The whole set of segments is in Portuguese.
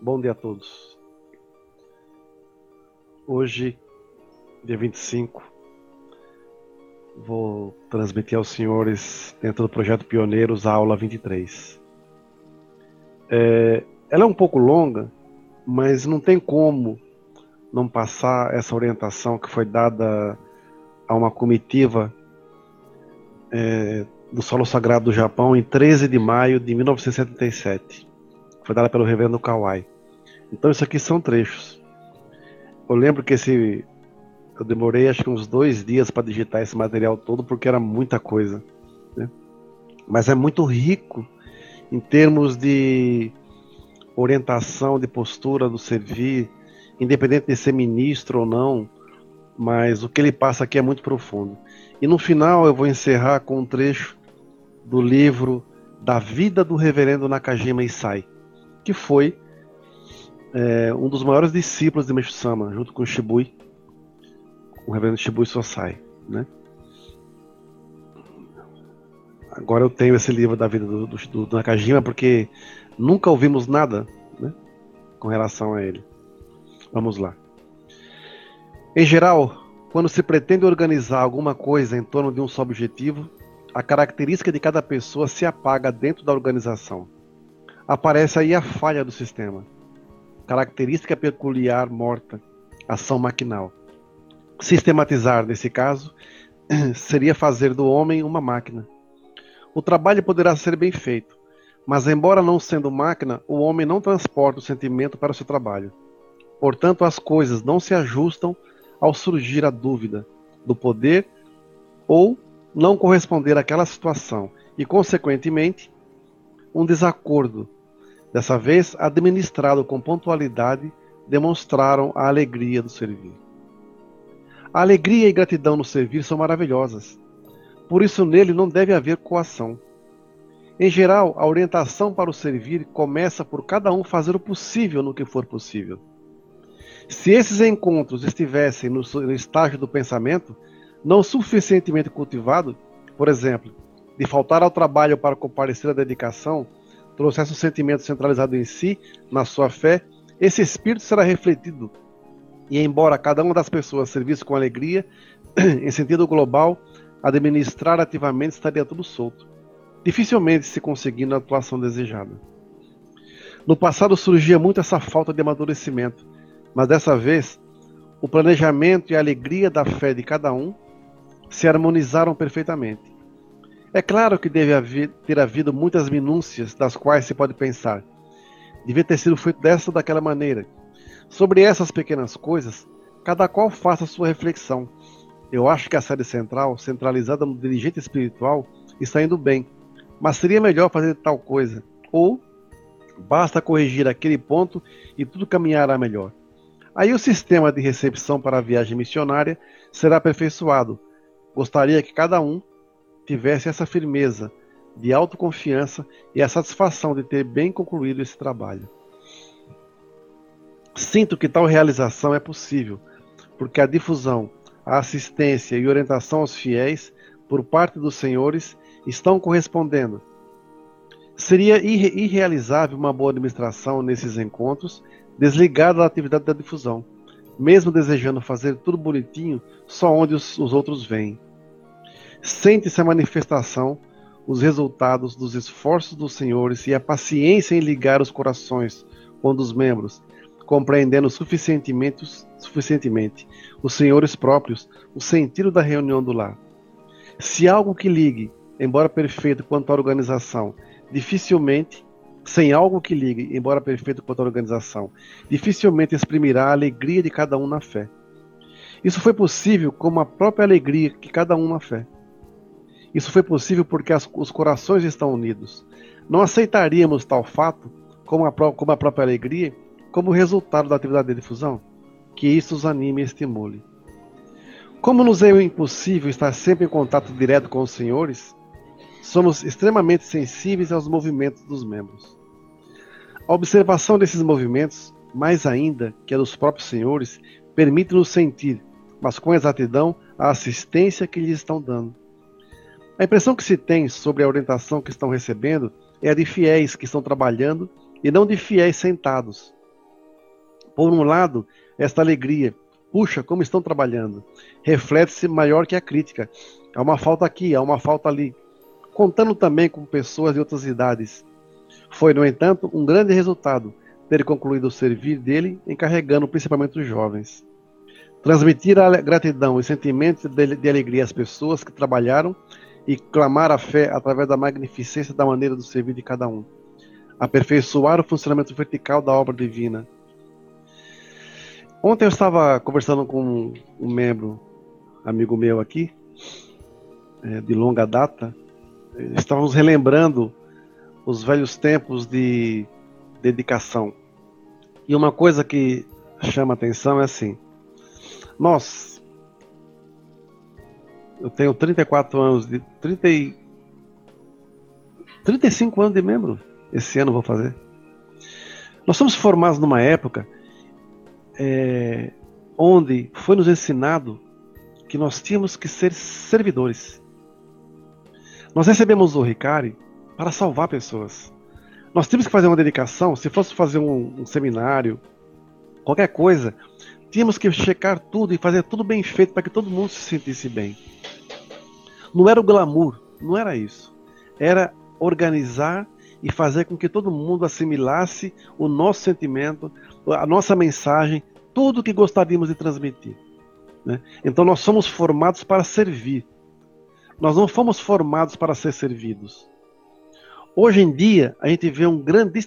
Bom dia a todos. Hoje, dia 25, vou transmitir aos senhores, dentro do projeto Pioneiros, a aula 23. É, ela é um pouco longa, mas não tem como não passar essa orientação que foi dada a uma comitiva é, do Solo Sagrado do Japão em 13 de maio de 1977. Foi dada pelo reverendo Kawai. Então isso aqui são trechos. Eu lembro que esse eu demorei acho que uns dois dias para digitar esse material todo porque era muita coisa, né? Mas é muito rico em termos de orientação, de postura do servir, independente de ser ministro ou não, mas o que ele passa aqui é muito profundo. E no final eu vou encerrar com um trecho do livro Da Vida do Reverendo Nakajima Isai que foi é, um dos maiores discípulos de Meshu Sama, junto com o Shibui, o reverendo Shibui Sosai, né? Agora eu tenho esse livro da vida do, do, do Nakajima porque nunca ouvimos nada né, com relação a ele. Vamos lá. Em geral, quando se pretende organizar alguma coisa em torno de um só objetivo, a característica de cada pessoa se apaga dentro da organização aparece aí a falha do sistema. Característica peculiar morta, ação maquinal. Sistematizar, nesse caso, seria fazer do homem uma máquina. O trabalho poderá ser bem feito, mas, embora não sendo máquina, o homem não transporta o sentimento para o seu trabalho. Portanto, as coisas não se ajustam ao surgir a dúvida do poder ou não corresponder àquela situação e, consequentemente, um desacordo Dessa vez, administrado com pontualidade, demonstraram a alegria do servir. A alegria e gratidão no servir são maravilhosas. Por isso, nele não deve haver coação. Em geral, a orientação para o servir começa por cada um fazer o possível no que for possível. Se esses encontros estivessem no estágio do pensamento, não suficientemente cultivado, por exemplo, de faltar ao trabalho para comparecer à dedicação, trouxesse um sentimento centralizado em si, na sua fé, esse espírito será refletido. E embora cada uma das pessoas servisse com alegria, em sentido global, administrar ativamente estaria tudo solto, dificilmente se conseguindo a atuação desejada. No passado surgia muito essa falta de amadurecimento, mas dessa vez, o planejamento e a alegria da fé de cada um se harmonizaram perfeitamente. É claro que deve haver, ter havido muitas minúcias das quais se pode pensar. Devia ter sido feito dessa ou daquela maneira. Sobre essas pequenas coisas, cada qual faça sua reflexão. Eu acho que a sede central, centralizada no dirigente espiritual, está indo bem, mas seria melhor fazer tal coisa. Ou basta corrigir aquele ponto e tudo caminhará melhor. Aí o sistema de recepção para a viagem missionária será aperfeiçoado. Gostaria que cada um tivesse essa firmeza de autoconfiança e a satisfação de ter bem concluído esse trabalho. Sinto que tal realização é possível, porque a difusão, a assistência e orientação aos fiéis por parte dos senhores estão correspondendo. Seria irre irrealizável uma boa administração nesses encontros desligada da atividade da difusão, mesmo desejando fazer tudo bonitinho só onde os, os outros vêm. Sente-se a manifestação, os resultados dos esforços dos senhores e a paciência em ligar os corações com dos membros, compreendendo suficientemente, suficientemente os senhores próprios o sentido da reunião do lar. Se algo que ligue, embora perfeito quanto à organização, dificilmente, sem algo que ligue, embora perfeito quanto à organização, dificilmente exprimirá a alegria de cada um na fé. Isso foi possível como a própria alegria que cada um na fé. Isso foi possível porque as, os corações estão unidos. Não aceitaríamos tal fato, como a, como a própria alegria, como resultado da atividade de difusão? Que isso os anime e estimule. Como nos é impossível estar sempre em contato direto com os senhores, somos extremamente sensíveis aos movimentos dos membros. A observação desses movimentos, mais ainda que a dos próprios senhores, permite-nos sentir, mas com exatidão, a assistência que lhes estão dando. A impressão que se tem sobre a orientação que estão recebendo é a de fiéis que estão trabalhando e não de fiéis sentados, Por um lado, esta alegria, puxa, como estão trabalhando, reflete-se maior que a crítica. Há uma falta aqui, há uma falta ali. Contando também com pessoas de outras idades. Foi, no entanto, um grande resultado ter concluído o servir dele, encarregando principalmente os jovens. Transmitir a gratidão e sentimentos de, alegria às pessoas que trabalharam e clamar a fé através da magnificência da maneira do servir de cada um. Aperfeiçoar o funcionamento vertical da obra divina. Ontem eu estava conversando com um membro, amigo meu aqui, é, de longa data. Estávamos relembrando os velhos tempos de dedicação. E uma coisa que chama atenção é assim: nós, eu tenho 34 anos, de 30 e, 35 anos de membro, esse ano vou fazer. Nós somos formados numa época é, onde foi nos ensinado que nós tínhamos que ser servidores. Nós recebemos o Ricari para salvar pessoas. Nós temos que fazer uma dedicação, se fosse fazer um, um seminário, qualquer coisa, tínhamos que checar tudo e fazer tudo bem feito para que todo mundo se sentisse bem. Não era o glamour, não era isso. Era organizar e fazer com que todo mundo assimilasse o nosso sentimento, a nossa mensagem, tudo que gostaríamos de transmitir. Né? Então nós somos formados para servir. Nós não fomos formados para ser servidos. Hoje em dia, a gente vê um grande,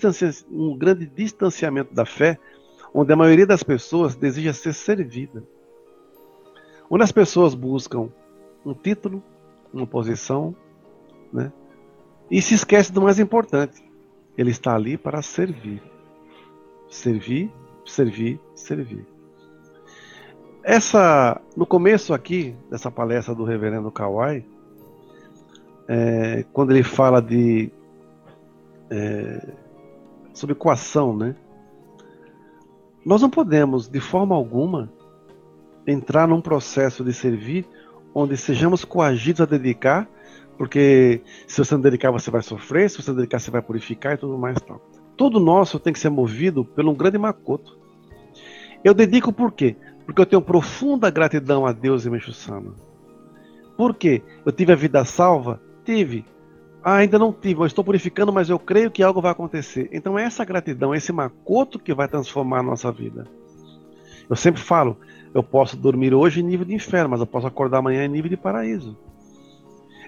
um grande distanciamento da fé, onde a maioria das pessoas deseja ser servida. Onde as pessoas buscam um título, uma posição, né? e se esquece do mais importante: ele está ali para servir. Servir, servir, servir. Essa, no começo aqui dessa palestra do Reverendo Kawai, é, quando ele fala de é, sobre coação, né? Nós não podemos, de forma alguma, entrar num processo de servir onde sejamos coagidos a dedicar, porque se você não dedicar você vai sofrer, se você não dedicar você vai purificar e tudo mais tal. Tudo nosso tem que ser movido por um grande macoto. Eu dedico por quê? Porque eu tenho profunda gratidão a Deus e Meixo Sama. Por quê? Eu tive a vida salva? Tive. Ah, ainda não tive, eu estou purificando, mas eu creio que algo vai acontecer. Então é essa gratidão, esse macoto que vai transformar a nossa vida. Eu sempre falo, eu posso dormir hoje em nível de inferno, mas eu posso acordar amanhã em nível de paraíso.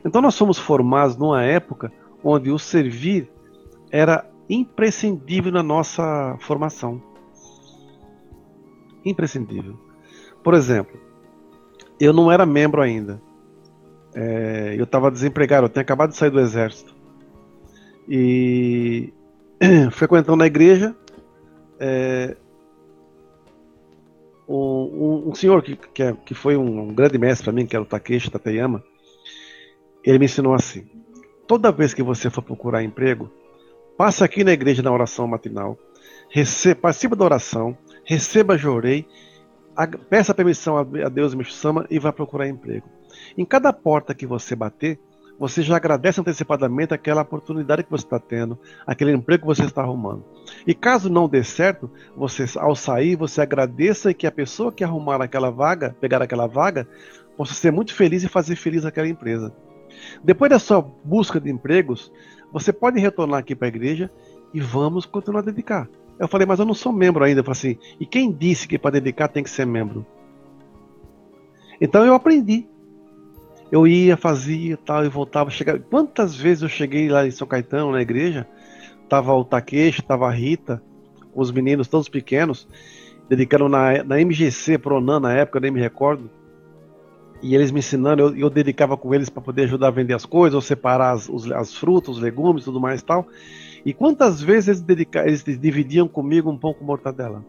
Então nós somos formados numa época onde o servir era imprescindível na nossa formação. Imprescindível. Por exemplo, eu não era membro ainda. É, eu estava desempregado, eu tinha acabado de sair do exército. E frequentando a igreja, é, um, um, senhor que, que, é, que foi um, um, grande mestre para mim, que era o Takeshi Tateyama, ele me ensinou assim: toda vez que você for procurar emprego, passe aqui na igreja na oração matinal, receba, participe da oração, receba jorei, peça permissão a Deus e Sama e vá procurar emprego. Em cada porta que você bater, você já agradece antecipadamente aquela oportunidade que você está tendo, aquele emprego que você está arrumando. E caso não dê certo, você ao sair, você agradeça e que a pessoa que arrumar aquela vaga, pegar aquela vaga, possa ser muito feliz e fazer feliz aquela empresa. Depois da sua busca de empregos, você pode retornar aqui para a igreja e vamos continuar a dedicar. Eu falei, mas eu não sou membro ainda. Eu falei assim, e quem disse que para dedicar tem que ser membro? Então eu aprendi. Eu ia, fazia tal, e voltava. Chegava. Quantas vezes eu cheguei lá em São Caetano, na igreja, tava o Takeshi, tava a Rita, os meninos todos pequenos, dedicando na, na MGC, Pronan, na época, eu nem me recordo. E eles me ensinando, eu, eu dedicava com eles para poder ajudar a vender as coisas, ou separar as, os, as frutas, os legumes, tudo mais e tal. E quantas vezes eles, dedica, eles dividiam comigo um pão com mortadela?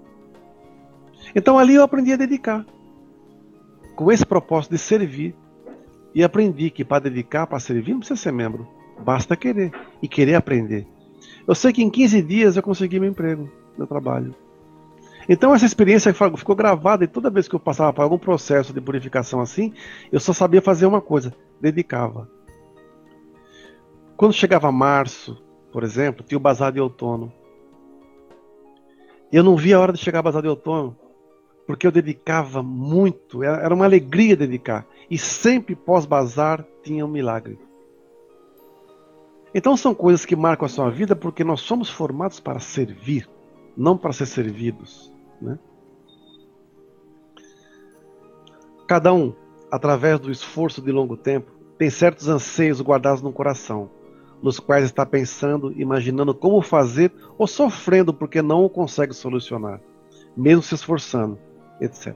Então ali eu aprendi a dedicar. Com esse propósito de servir e aprendi que para dedicar, para servir, não precisa ser membro. Basta querer e querer aprender. Eu sei que em 15 dias eu consegui meu emprego, meu trabalho. Então essa experiência ficou gravada e toda vez que eu passava por algum processo de purificação assim, eu só sabia fazer uma coisa, dedicava. Quando chegava março, por exemplo, tinha o bazar de outono. Eu não via a hora de chegar a Bazar de Outono, porque eu dedicava muito, era uma alegria dedicar. E sempre pós-bazar tinha um milagre. Então são coisas que marcam a sua vida porque nós somos formados para servir, não para ser servidos. Né? Cada um, através do esforço de longo tempo, tem certos anseios guardados no coração, nos quais está pensando, imaginando como fazer ou sofrendo porque não o consegue solucionar, mesmo se esforçando, etc.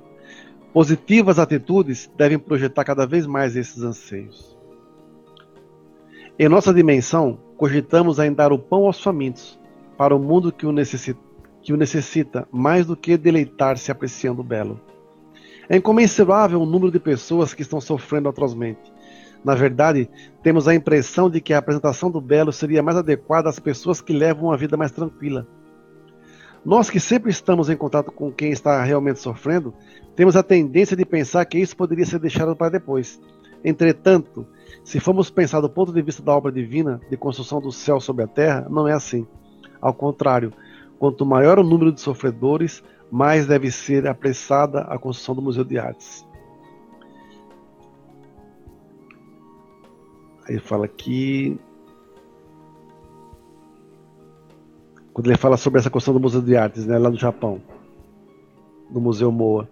Positivas atitudes devem projetar cada vez mais esses anseios. Em nossa dimensão, cogitamos em dar o pão aos famintos, para o mundo que o necessita, que o necessita mais do que deleitar-se apreciando o belo. É incomensurável o número de pessoas que estão sofrendo atrozmente. Na verdade, temos a impressão de que a apresentação do belo seria mais adequada às pessoas que levam uma vida mais tranquila. Nós que sempre estamos em contato com quem está realmente sofrendo, temos a tendência de pensar que isso poderia ser deixado para depois. Entretanto, se formos pensar do ponto de vista da obra divina de construção do céu sobre a terra, não é assim. Ao contrário, quanto maior o número de sofredores, mais deve ser apressada a construção do Museu de Artes. Aí fala aqui. Quando ele fala sobre essa construção do Museu de Artes, né, lá no Japão, do Museu Moa.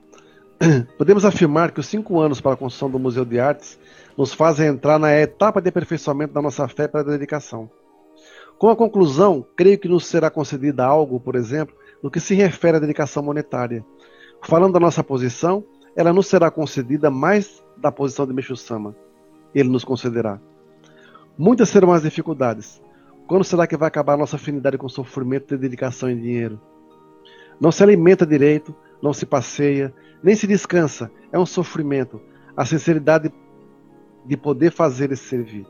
Podemos afirmar que os cinco anos para a construção do Museu de Artes nos fazem entrar na etapa de aperfeiçoamento da nossa fé para a dedicação. Com a conclusão, creio que nos será concedida algo, por exemplo, no que se refere à dedicação monetária. Falando da nossa posição, ela nos será concedida mais da posição de Meixo Sama. Ele nos concederá. Muitas serão as dificuldades. Quando será que vai acabar a nossa afinidade com sofrimento e dedicação em dinheiro? Não se alimenta direito, não se passeia, nem se descansa. É um sofrimento. A sinceridade de poder fazer esse servir.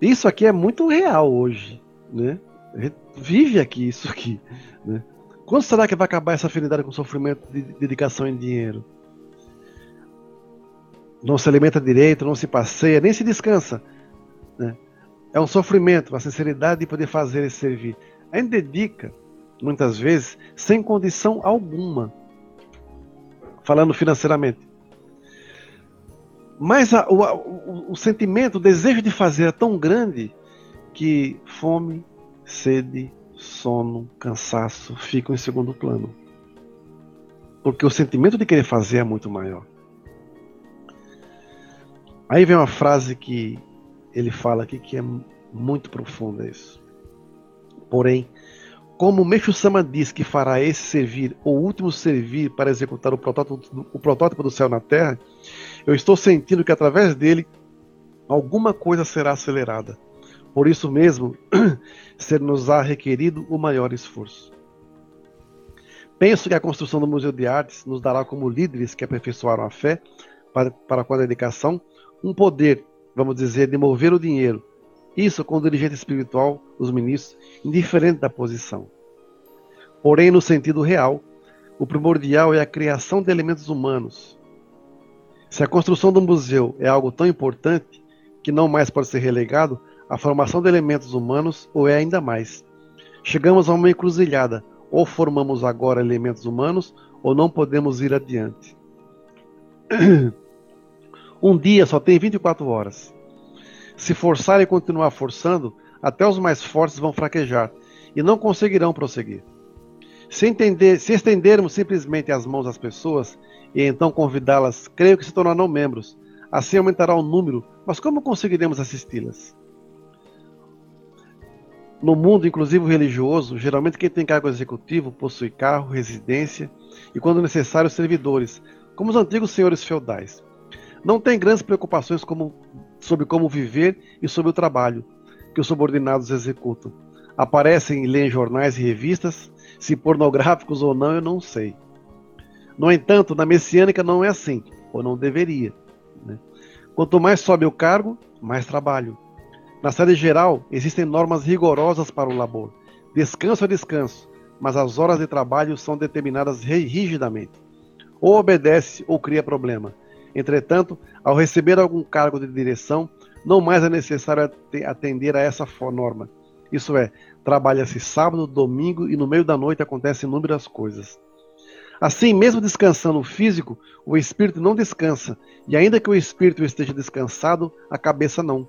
Isso aqui é muito real hoje, né? A gente vive aqui isso aqui, né? Quando será que vai acabar essa afinidade com sofrimento de dedicação em dinheiro? Não se alimenta direito, não se passeia, nem se descansa. Né? É um sofrimento, a sinceridade de poder fazer esse servir. A gente dedica, muitas vezes, sem condição alguma falando financeiramente. Mas a, o, o, o sentimento, o desejo de fazer é tão grande que fome, sede, sono, cansaço ficam em segundo plano. Porque o sentimento de querer fazer é muito maior. Aí vem uma frase que ele fala aqui que é muito profunda isso. Porém, como Meixo Sama diz que fará esse servir, o último servir para executar o protótipo, o protótipo do céu na terra, eu estou sentindo que através dele alguma coisa será acelerada. Por isso mesmo, ser-nos-á requerido o maior esforço. Penso que a construção do Museu de Artes nos dará como líderes que aperfeiçoaram a fé para, para com a dedicação um poder, vamos dizer, de mover o dinheiro isso com o dirigente espiritual, os ministros, indiferente da posição. Porém, no sentido real, o primordial é a criação de elementos humanos. Se a construção do museu é algo tão importante que não mais pode ser relegado, a formação de elementos humanos ou é ainda mais. Chegamos a uma encruzilhada: ou formamos agora elementos humanos, ou não podemos ir adiante. Um dia só tem 24 horas. Se forçarem e continuar forçando, até os mais fortes vão fraquejar e não conseguirão prosseguir. Se, entender, se estendermos simplesmente as mãos às pessoas e então convidá-las, creio que se tornarão membros. Assim aumentará o número, mas como conseguiremos assisti-las? No mundo, inclusive religioso, geralmente quem tem cargo executivo possui carro, residência e, quando necessário, servidores, como os antigos senhores feudais. Não tem grandes preocupações como sobre como viver e sobre o trabalho que os subordinados executam. Aparecem e leem jornais e revistas, se pornográficos ou não, eu não sei. No entanto, na messiânica não é assim, ou não deveria. Né? Quanto mais sobe o cargo, mais trabalho. Na série geral, existem normas rigorosas para o labor. Descanso é descanso, mas as horas de trabalho são determinadas rigidamente. Ou obedece ou cria problema. Entretanto, ao receber algum cargo de direção, não mais é necessário atender a essa norma. Isso é, trabalha-se sábado, domingo e no meio da noite acontecem inúmeras coisas. Assim, mesmo descansando o físico, o espírito não descansa, e ainda que o espírito esteja descansado, a cabeça não.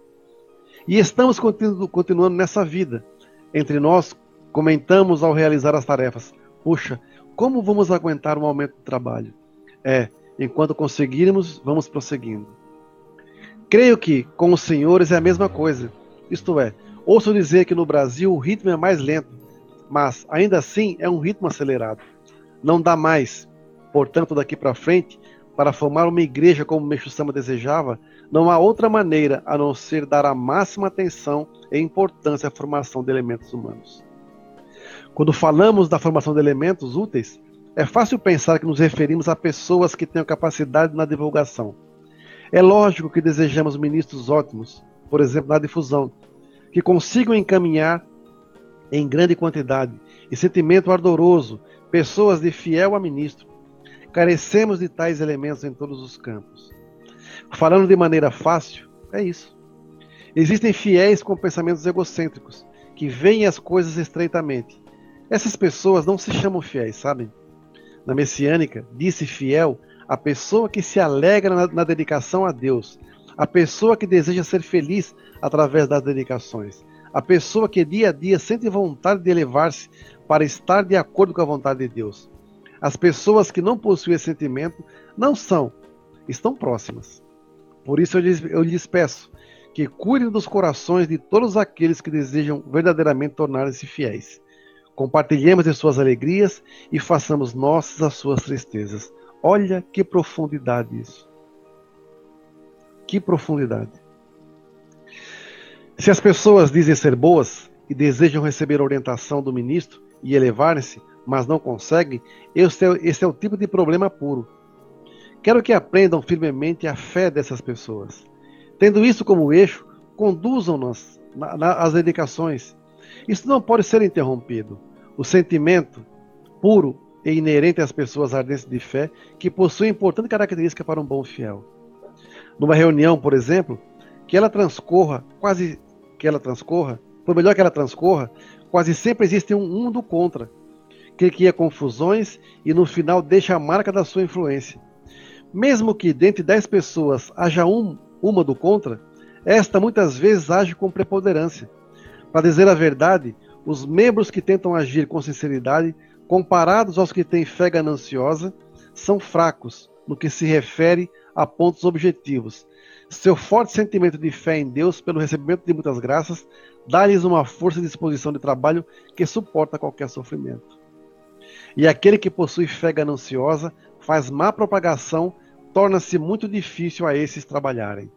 E estamos continu continuando nessa vida. Entre nós, comentamos ao realizar as tarefas: Puxa, como vamos aguentar um aumento de trabalho? É, enquanto conseguirmos, vamos prosseguindo. Creio que com os senhores é a mesma coisa. Isto é, ouço dizer que no Brasil o ritmo é mais lento, mas ainda assim é um ritmo acelerado não dá mais. Portanto, daqui para frente, para formar uma igreja como Meixo Sama desejava, não há outra maneira a não ser dar a máxima atenção e importância à formação de elementos humanos. Quando falamos da formação de elementos úteis, é fácil pensar que nos referimos a pessoas que tenham capacidade na divulgação. É lógico que desejamos ministros ótimos, por exemplo, na difusão, que consigam encaminhar em grande quantidade e sentimento ardoroso pessoas de fiel a ministro. Carecemos de tais elementos em todos os campos. Falando de maneira fácil, é isso. Existem fiéis com pensamentos egocêntricos, que veem as coisas estreitamente. Essas pessoas não se chamam fiéis, sabem? Na messiânica, disse fiel a pessoa que se alegra na, na dedicação a Deus, a pessoa que deseja ser feliz através das dedicações, a pessoa que dia a dia sente vontade de elevar-se para estar de acordo com a vontade de Deus. As pessoas que não possuem esse sentimento não são, estão próximas. Por isso eu lhes, eu lhes peço que cuidem dos corações de todos aqueles que desejam verdadeiramente tornar-se fiéis. Compartilhemos de suas alegrias e façamos nossas as suas tristezas. Olha que profundidade isso. Que profundidade. Se as pessoas dizem ser boas e desejam receber a orientação do ministro, e elevar-se, mas não conseguem, esse é, esse é o tipo de problema puro. Quero que aprendam firmemente a fé dessas pessoas. Tendo isso como eixo, conduzam-nas às dedicações. Isso não pode ser interrompido. O sentimento puro e inerente às pessoas ardentes de fé, que possui importante característica para um bom fiel. Numa reunião, por exemplo, que ela transcorra, quase que ela transcorra, por melhor que ela transcorra, quase sempre existe um, um do contra, que cria confusões e no final deixa a marca da sua influência. Mesmo que dentre dez pessoas haja um, uma do contra, esta muitas vezes age com preponderância. Para dizer a verdade, os membros que tentam agir com sinceridade, comparados aos que têm fé gananciosa, são fracos no que se refere a pontos objetivos. Seu forte sentimento de fé em Deus pelo recebimento de muitas graças dá-lhes uma força e disposição de trabalho que suporta qualquer sofrimento. E aquele que possui fé gananciosa faz má propagação, torna-se muito difícil a esses trabalharem.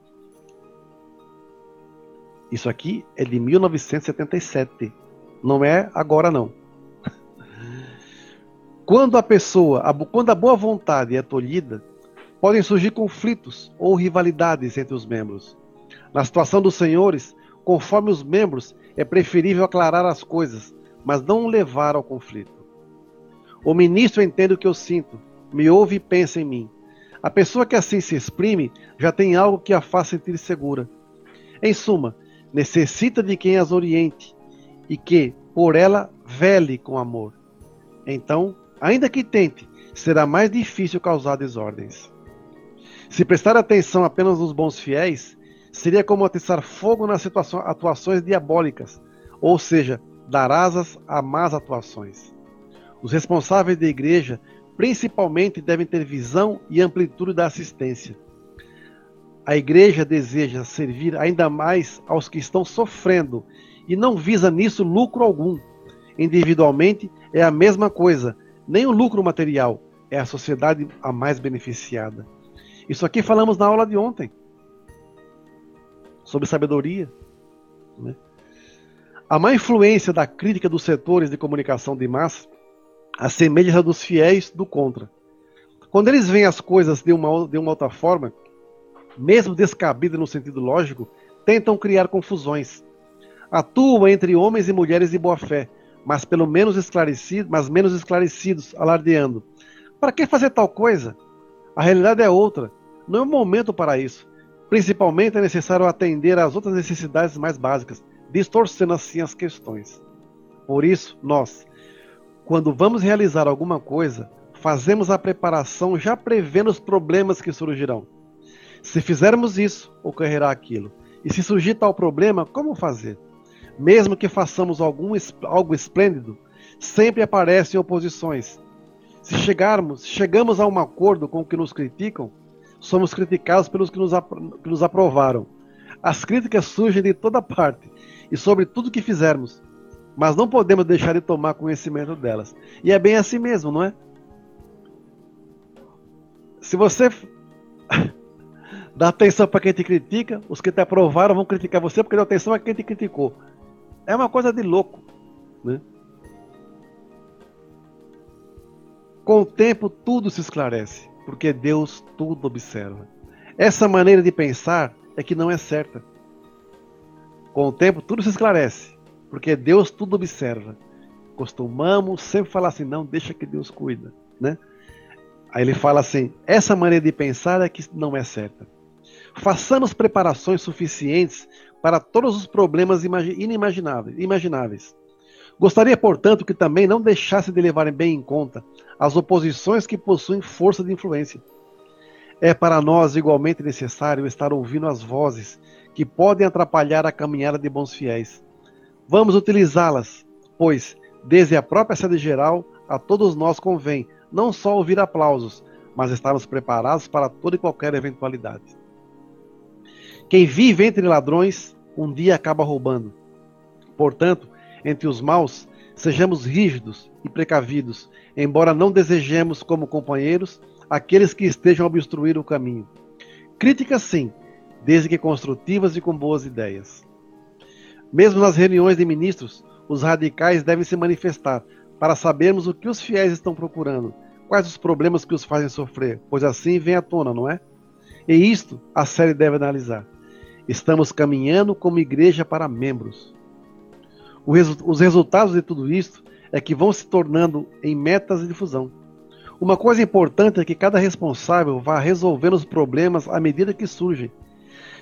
Isso aqui é de 1977. Não é agora não. Quando a pessoa, quando a boa vontade é tolhida, podem surgir conflitos ou rivalidades entre os membros. Na situação dos senhores, Conforme os membros, é preferível aclarar as coisas, mas não levar ao conflito. O ministro entende o que eu sinto, me ouve e pensa em mim. A pessoa que assim se exprime já tem algo que a faz sentir segura. Em suma, necessita de quem as oriente e que, por ela, vele com amor. Então, ainda que tente, será mais difícil causar desordens. Se prestar atenção apenas nos bons fiéis, seria como atiçar fogo nas atuações diabólicas, ou seja, dar asas a más atuações. Os responsáveis da igreja, principalmente, devem ter visão e amplitude da assistência. A igreja deseja servir ainda mais aos que estão sofrendo e não visa nisso lucro algum. Individualmente é a mesma coisa, nem o lucro material, é a sociedade a mais beneficiada. Isso aqui falamos na aula de ontem sobre sabedoria. Né? A má influência da crítica dos setores de comunicação de massa assemelha a dos fiéis do contra. Quando eles veem as coisas de uma, de uma outra forma, mesmo descabida no sentido lógico, tentam criar confusões. Atuam entre homens e mulheres de boa fé, mas pelo menos esclarecidos, mas menos esclarecidos, alardeando. Para que fazer tal coisa? A realidade é outra. Não é o momento para isso. Principalmente é necessário atender às outras necessidades mais básicas. distorcendo assim as questões. Por isso, nós, quando vamos realizar alguma coisa, fazemos a preparação já prevendo os problemas que surgirão. Se fizermos isso, ocorrerá aquilo. E se surgir tal problema, como fazer? Mesmo que façamos algum, algo esplêndido, sempre aparecem oposições. Se chegarmos, chegamos a um acordo com o que nos criticam, somos criticados pelos que nos, que nos aprovaram. As críticas surgem de toda parte e sobre tudo que fizermos, mas não podemos deixar de tomar conhecimento delas. E é bem assim mesmo, não é? Se você dá atenção para quem te critica, os que te aprovaram vão criticar você porque deu atenção a quem te criticou. É uma coisa de louco, né? Com o tempo tudo se esclarece, porque Deus tudo observa. Essa maneira de pensar é que não é certa. Com o tempo tudo se esclarece, porque Deus tudo observa. Costumamos sempre falar assim, não, deixa que Deus cuida, né? Aí ele fala assim, essa maneira de pensar é que não é certa. Façamos preparações suficientes para todos os problemas inimagináveis. imagináveis. Gostaria, portanto, que também não deixasse de levarem bem em conta as oposições que possuem força de influência. É para nós igualmente necessário estar ouvindo as vozes que podem atrapalhar a caminhada de bons fiéis. Vamos utilizá-las, pois, desde a própria sede geral, a todos nós convém não só ouvir aplausos, mas estarmos preparados para toda e qualquer eventualidade. Quem vive entre ladrões, um dia acaba roubando. Portanto, entre os maus, sejamos rígidos e precavidos, embora não desejemos como companheiros aqueles que estejam a obstruir o caminho. Críticas sim, desde que construtivas e com boas ideias. Mesmo nas reuniões de ministros, os radicais devem se manifestar para sabermos o que os fiéis estão procurando, quais os problemas que os fazem sofrer, pois assim vem à tona, não é? E isto a série deve analisar. Estamos caminhando como igreja para membros os resultados de tudo isso é que vão se tornando em metas de difusão. Uma coisa importante é que cada responsável vá resolvendo os problemas à medida que surgem.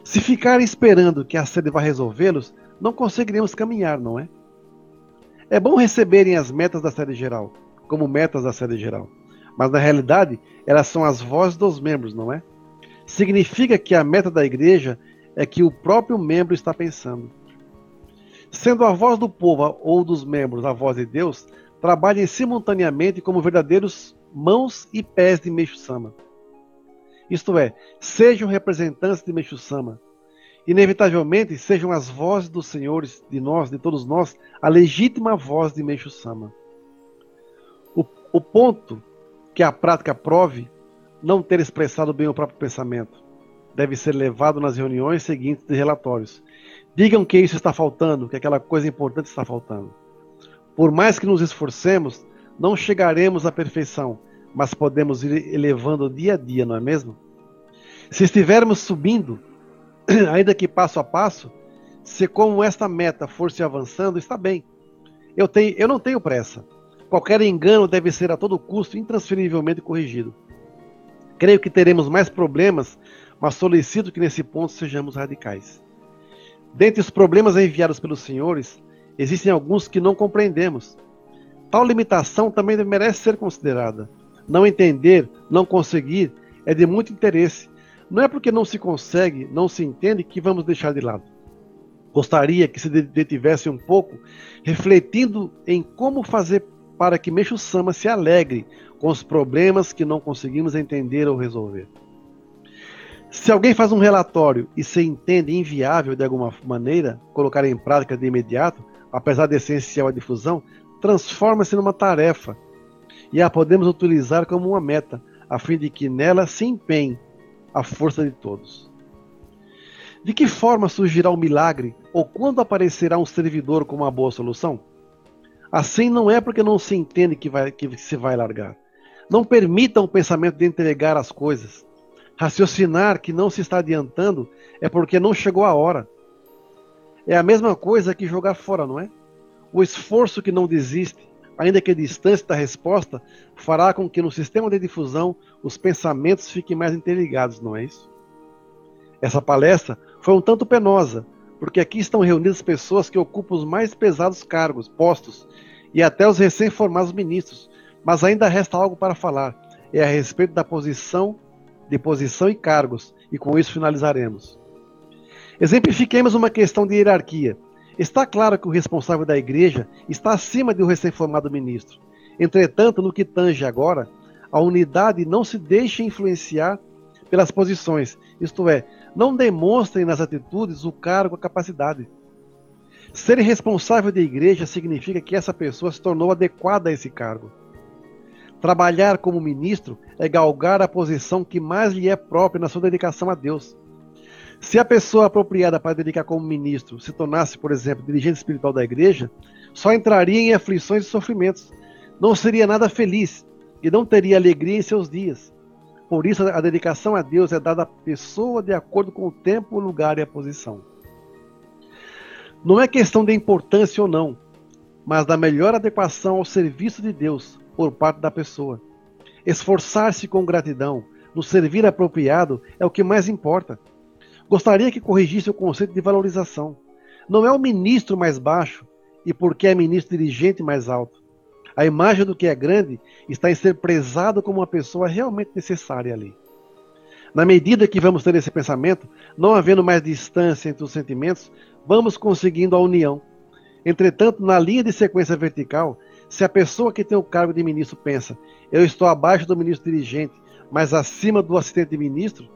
Se ficarem esperando que a sede vá resolvê-los, não conseguiremos caminhar, não é? É bom receberem as metas da sede geral, como metas da sede geral. Mas na realidade, elas são as vozes dos membros, não é? Significa que a meta da igreja é que o próprio membro está pensando. Sendo a voz do povo ou dos membros a voz de Deus, trabalhem simultaneamente como verdadeiros mãos e pés de Meixo Sama. Isto é, sejam representantes de Meixo Sama. Inevitavelmente sejam as vozes dos senhores, de nós, de todos nós, a legítima voz de Meixo Sama. O, o ponto que a prática prove não ter expressado bem o próprio pensamento deve ser levado nas reuniões seguintes de relatórios Digam que isso está faltando, que aquela coisa importante está faltando. Por mais que nos esforcemos, não chegaremos à perfeição, mas podemos ir elevando dia a dia, não é mesmo? Se estivermos subindo, ainda que passo a passo, se como esta meta for se avançando, está bem. Eu, tenho, eu não tenho pressa. Qualquer engano deve ser a todo custo intransferivelmente corrigido. Creio que teremos mais problemas, mas solicito que nesse ponto sejamos radicais. Dentre os problemas enviados pelos senhores, existem alguns que não compreendemos. Tal limitação também merece ser considerada. Não entender, não conseguir, é de muito interesse. Não é porque não se consegue, não se entende, que vamos deixar de lado. Gostaria que se detivesse um pouco, refletindo em como fazer para que Meixo Sama se alegre com os problemas que não conseguimos entender ou resolver. Se alguém faz um relatório e se entende inviável de alguma maneira colocar em prática de imediato, apesar de essencial a difusão, transforma-se numa tarefa e a podemos utilizar como uma meta, a fim de que nela se empenhe a força de todos. De que forma surgirá o um milagre ou quando aparecerá um servidor com uma boa solução? Assim não é porque não se entende que, vai, que se vai largar. Não permita o pensamento de entregar as coisas. Raciocinar que não se está adiantando é porque não chegou a hora. É a mesma coisa que jogar fora, não é? O esforço que não desiste, ainda que distante da resposta, fará com que no sistema de difusão os pensamentos fiquem mais interligados, não é isso? Essa palestra foi um tanto penosa, porque aqui estão reunidas pessoas que ocupam os mais pesados cargos, postos, e até os recém-formados ministros. Mas ainda resta algo para falar. É a respeito da posição, de posição e cargos, e com isso finalizaremos. Exemplifiquemos uma questão de hierarquia. Está claro que o responsável da igreja está acima do recém-formado ministro. Entretanto, no que tange agora, a unidade não se deixa influenciar pelas posições, isto é, não demonstrem nas atitudes o cargo, a capacidade. Ser responsável da igreja significa que essa pessoa se tornou adequada a esse cargo. Trabalhar como ministro é galgar a posição que mais lhe é própria na sua dedicação a Deus. Se a pessoa apropriada para dedicar como ministro se tornasse, por exemplo, dirigente espiritual da igreja, só entraria em aflições e sofrimentos. Não seria nada feliz e não teria alegria em seus dias. Por isso, a dedicação a Deus é dada à pessoa de acordo com o tempo, o lugar e a posição. Não é questão de importância ou não, mas da melhor adequação ao serviço de Deus por parte da pessoa. Esforçar-se com gratidão, no servir apropriado, é o que mais importa. Gostaria que corrigisse o conceito de valorização. Não é o ministro mais baixo e porque é ministro dirigente mais alto. A imagem do que é grande está em ser prezado como uma pessoa realmente necessária ali. Na medida que vamos ter esse pensamento, não havendo mais distância entre os sentimentos, vamos conseguindo a união. Entretanto, na linha de sequência vertical, se a pessoa que tem o cargo de ministro pensa, eu estou abaixo do ministro dirigente, mas acima do assistente de ministro,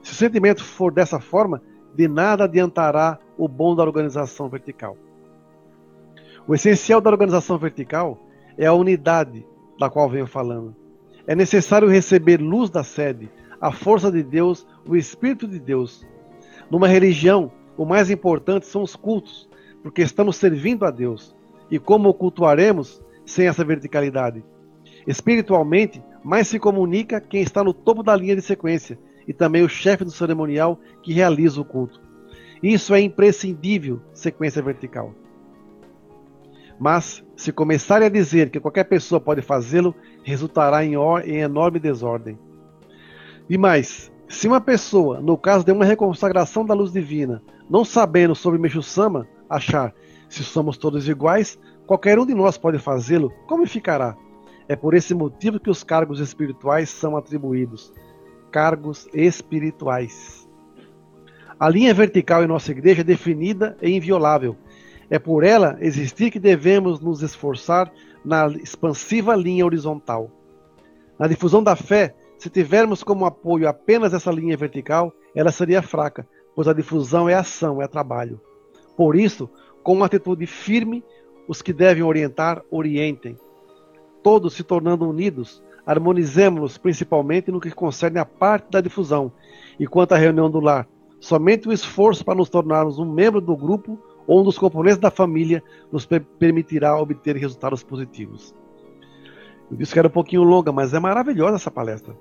se o sentimento for dessa forma, de nada adiantará o bom da organização vertical. O essencial da organização vertical é a unidade da qual venho falando. É necessário receber luz da sede, a força de Deus, o Espírito de Deus. Numa religião, o mais importante são os cultos, porque estamos servindo a Deus. E como o cultuaremos sem essa verticalidade? Espiritualmente, mais se comunica quem está no topo da linha de sequência e também o chefe do cerimonial que realiza o culto. Isso é imprescindível, sequência vertical. Mas, se começarem a dizer que qualquer pessoa pode fazê-lo, resultará em, em enorme desordem. E mais, se uma pessoa, no caso de uma reconsagração da luz divina, não sabendo sobre Meixo Sama, achar se somos todos iguais, qualquer um de nós pode fazê-lo, como ficará? É por esse motivo que os cargos espirituais são atribuídos. Cargos espirituais. A linha vertical em nossa igreja é definida e inviolável, é por ela existir que devemos nos esforçar na expansiva linha horizontal. Na difusão da fé, se tivermos como apoio apenas essa linha vertical, ela seria fraca, pois a difusão é ação, é trabalho. Por isso, com uma atitude firme, os que devem orientar, orientem. Todos se tornando unidos, harmonizemos-nos principalmente no que concerne a parte da difusão. E quanto à reunião do lar, somente o esforço para nos tornarmos um membro do grupo ou um dos componentes da família nos permitirá obter resultados positivos. Eu disse que era um pouquinho longa, mas é maravilhosa essa palestra.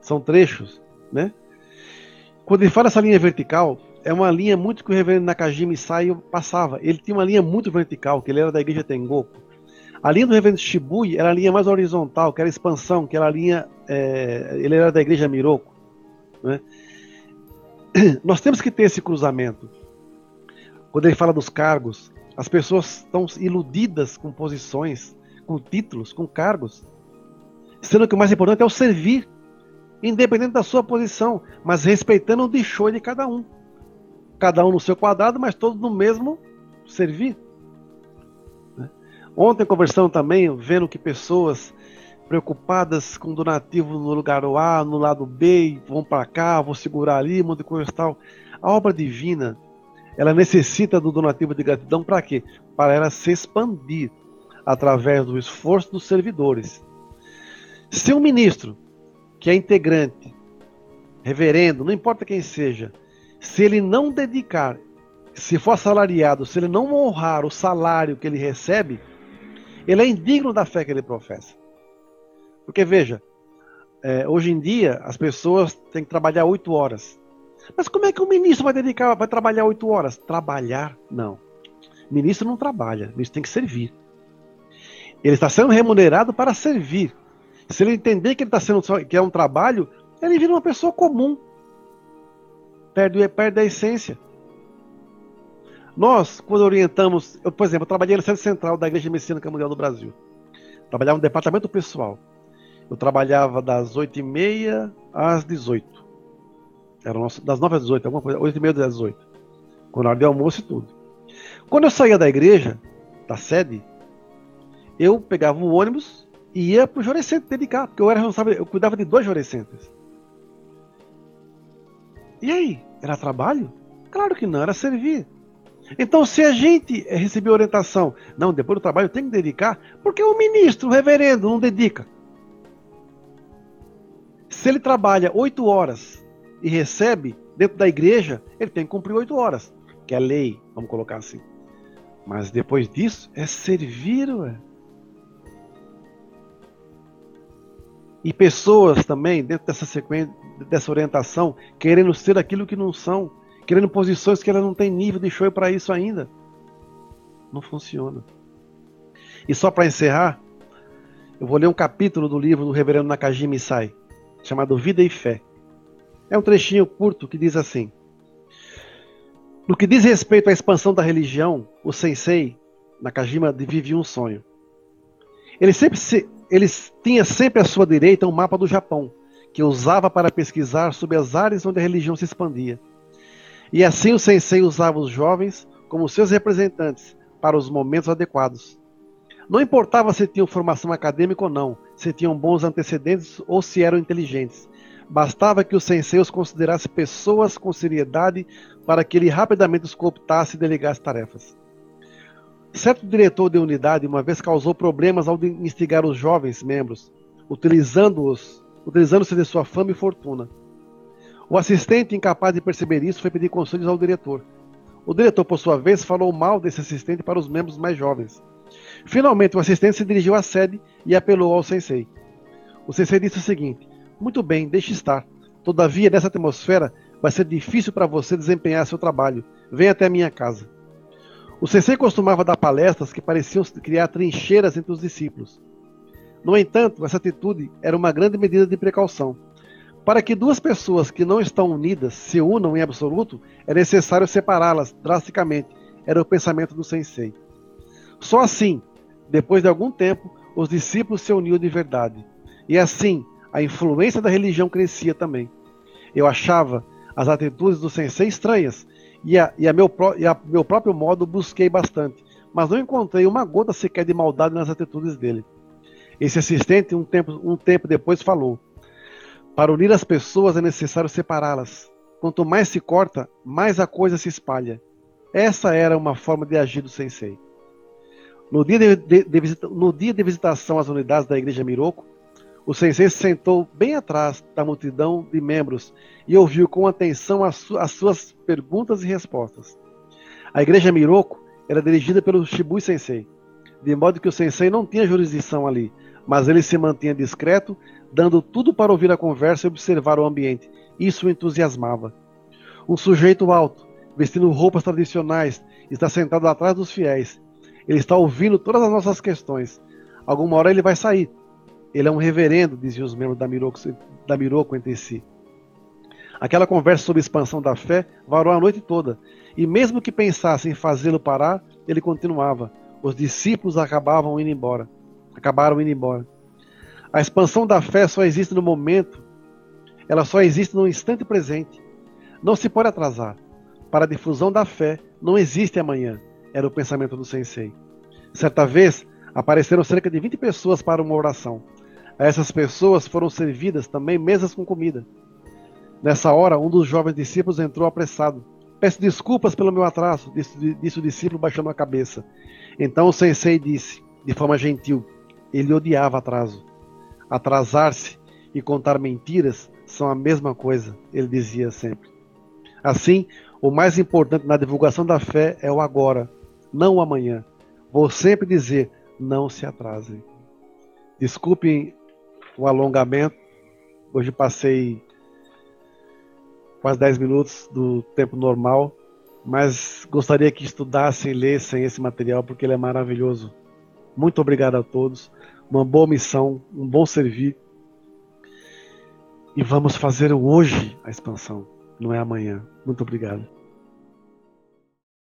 São trechos, né? Quando ele fala essa linha vertical, é uma linha muito que o reverendo Nakajima Saio passava. Ele tinha uma linha muito vertical, que ele era da igreja Tengoku. A linha do reverendo Shibui era a linha mais horizontal, que era a expansão, que era a linha. É, ele era da igreja Miroko. Né? Nós temos que ter esse cruzamento. Quando ele fala dos cargos, as pessoas estão iludidas com posições, com títulos, com cargos, sendo que o mais importante é o servir, independente da sua posição, mas respeitando o deixou de cada um. Cada um no seu quadrado, mas todos no mesmo servir. Né? Ontem conversando também, vendo que pessoas preocupadas com donativo no lugar A, no lado B, vão para cá, vou segurar ali, monte de coisa tal. A obra divina ela necessita do donativo de gratidão para quê? Para ela se expandir através do esforço dos servidores. Se um ministro que é integrante, reverendo, não importa quem seja, se ele não dedicar, se for assalariado, se ele não honrar o salário que ele recebe, ele é indigno da fé que ele professa. Porque veja, é, hoje em dia as pessoas têm que trabalhar oito horas. Mas como é que o ministro vai dedicar, vai trabalhar oito horas? Trabalhar? Não. O ministro não trabalha, o ministro tem que servir. Ele está sendo remunerado para servir. Se ele entender que ele está sendo que é um trabalho, ele vira uma pessoa comum. Perde, perde a essência. Nós, quando orientamos, eu, por exemplo, eu trabalhei no Centro Central da Igreja Messiânica Mundial do Brasil. Trabalhava no departamento pessoal. Eu trabalhava das 8h30 às 18 Era nosso, das 9 às 18, alguma coisa, 8h30 às 18 Com hora de almoço e tudo. Quando eu saía da igreja, da sede, eu pegava o ônibus e ia pro Jorecentro dedicar, porque eu era responsável, eu cuidava de dois Jorecentros. E aí? Era trabalho? Claro que não, era servir. Então, se a gente receber orientação, não, depois do trabalho tem que dedicar, porque o ministro, o reverendo, não dedica. Se ele trabalha oito horas e recebe dentro da igreja, ele tem que cumprir oito horas, que é lei, vamos colocar assim. Mas depois disso, é servir, ué. E pessoas também, dentro dessa sequência, dessa orientação, querendo ser aquilo que não são, querendo posições que ela não tem nível de show para isso ainda. Não funciona. E só para encerrar, eu vou ler um capítulo do livro do reverendo Nakajima Sai, chamado Vida e Fé. É um trechinho curto que diz assim: No que diz respeito à expansão da religião, o sensei Nakajima vivia um sonho. Ele sempre se, ele tinha sempre à sua direita um mapa do Japão, que usava para pesquisar sobre as áreas onde a religião se expandia. E assim o sensei usava os jovens como seus representantes para os momentos adequados. Não importava se tinham formação acadêmica ou não, se tinham bons antecedentes ou se eram inteligentes. Bastava que o sensei os considerasse pessoas com seriedade para que ele rapidamente os cooptasse e delegasse tarefas. Certo diretor de unidade uma vez causou problemas ao instigar os jovens membros, utilizando-os, utilizando-se de sua fama e fortuna. O assistente, incapaz de perceber isso, foi pedir conselhos ao diretor. O diretor, por sua vez, falou mal desse assistente para os membros mais jovens. Finalmente, o assistente se dirigiu à sede e apelou ao sensei. O sensei disse o seguinte: Muito bem, deixe estar. Todavia, nessa atmosfera, vai ser difícil para você desempenhar seu trabalho. Venha até a minha casa. O sensei costumava dar palestras que pareciam criar trincheiras entre os discípulos. No entanto, essa atitude era uma grande medida de precaução. Para que duas pessoas que não estão unidas se unam em absoluto, é necessário separá-las drasticamente, era o pensamento do sensei. Só assim, depois de algum tempo, os discípulos se uniam de verdade. E assim, a influência da religião crescia também. Eu achava as atitudes do sensei estranhas e a, e a, meu, e a meu próprio modo busquei bastante, mas não encontrei uma gota sequer de maldade nas atitudes dele. Esse assistente, um tempo, um tempo depois, falou: Para unir as pessoas é necessário separá-las. Quanto mais se corta, mais a coisa se espalha. Essa era uma forma de agir do sensei. No dia de, de, de, visita, no dia de visitação às unidades da igreja Miroco, o sensei se sentou bem atrás da multidão de membros e ouviu com atenção as, su as suas perguntas e respostas. A igreja Miroko era dirigida pelo Shibui Sensei, de modo que o sensei não tinha jurisdição ali, mas ele se mantinha discreto, dando tudo para ouvir a conversa e observar o ambiente. Isso o entusiasmava. Um sujeito alto, vestindo roupas tradicionais, está sentado atrás dos fiéis. Ele está ouvindo todas as nossas questões. Alguma hora ele vai sair, ele é um reverendo, diziam os membros da Miroco, da Miroco entre si. Aquela conversa sobre expansão da fé varou a noite toda, e mesmo que pensassem em fazê-lo parar, ele continuava. Os discípulos acabavam indo embora. Acabaram indo embora. A expansão da fé só existe no momento, ela só existe no instante presente. Não se pode atrasar. Para a difusão da fé, não existe amanhã, era o pensamento do sensei. Certa vez, apareceram cerca de 20 pessoas para uma oração. A essas pessoas foram servidas também mesas com comida. Nessa hora, um dos jovens discípulos entrou apressado. Peço desculpas pelo meu atraso, disse, disse o discípulo baixando a cabeça. Então o sensei disse, de forma gentil, ele odiava atraso. Atrasar-se e contar mentiras são a mesma coisa, ele dizia sempre. Assim, o mais importante na divulgação da fé é o agora, não o amanhã. Vou sempre dizer: não se atrasem. Desculpem o alongamento. Hoje passei quase 10 minutos do tempo normal, mas gostaria que estudassem e lessem esse material porque ele é maravilhoso. Muito obrigado a todos. Uma boa missão, um bom servir. E vamos fazer hoje a expansão, não é amanhã. Muito obrigado.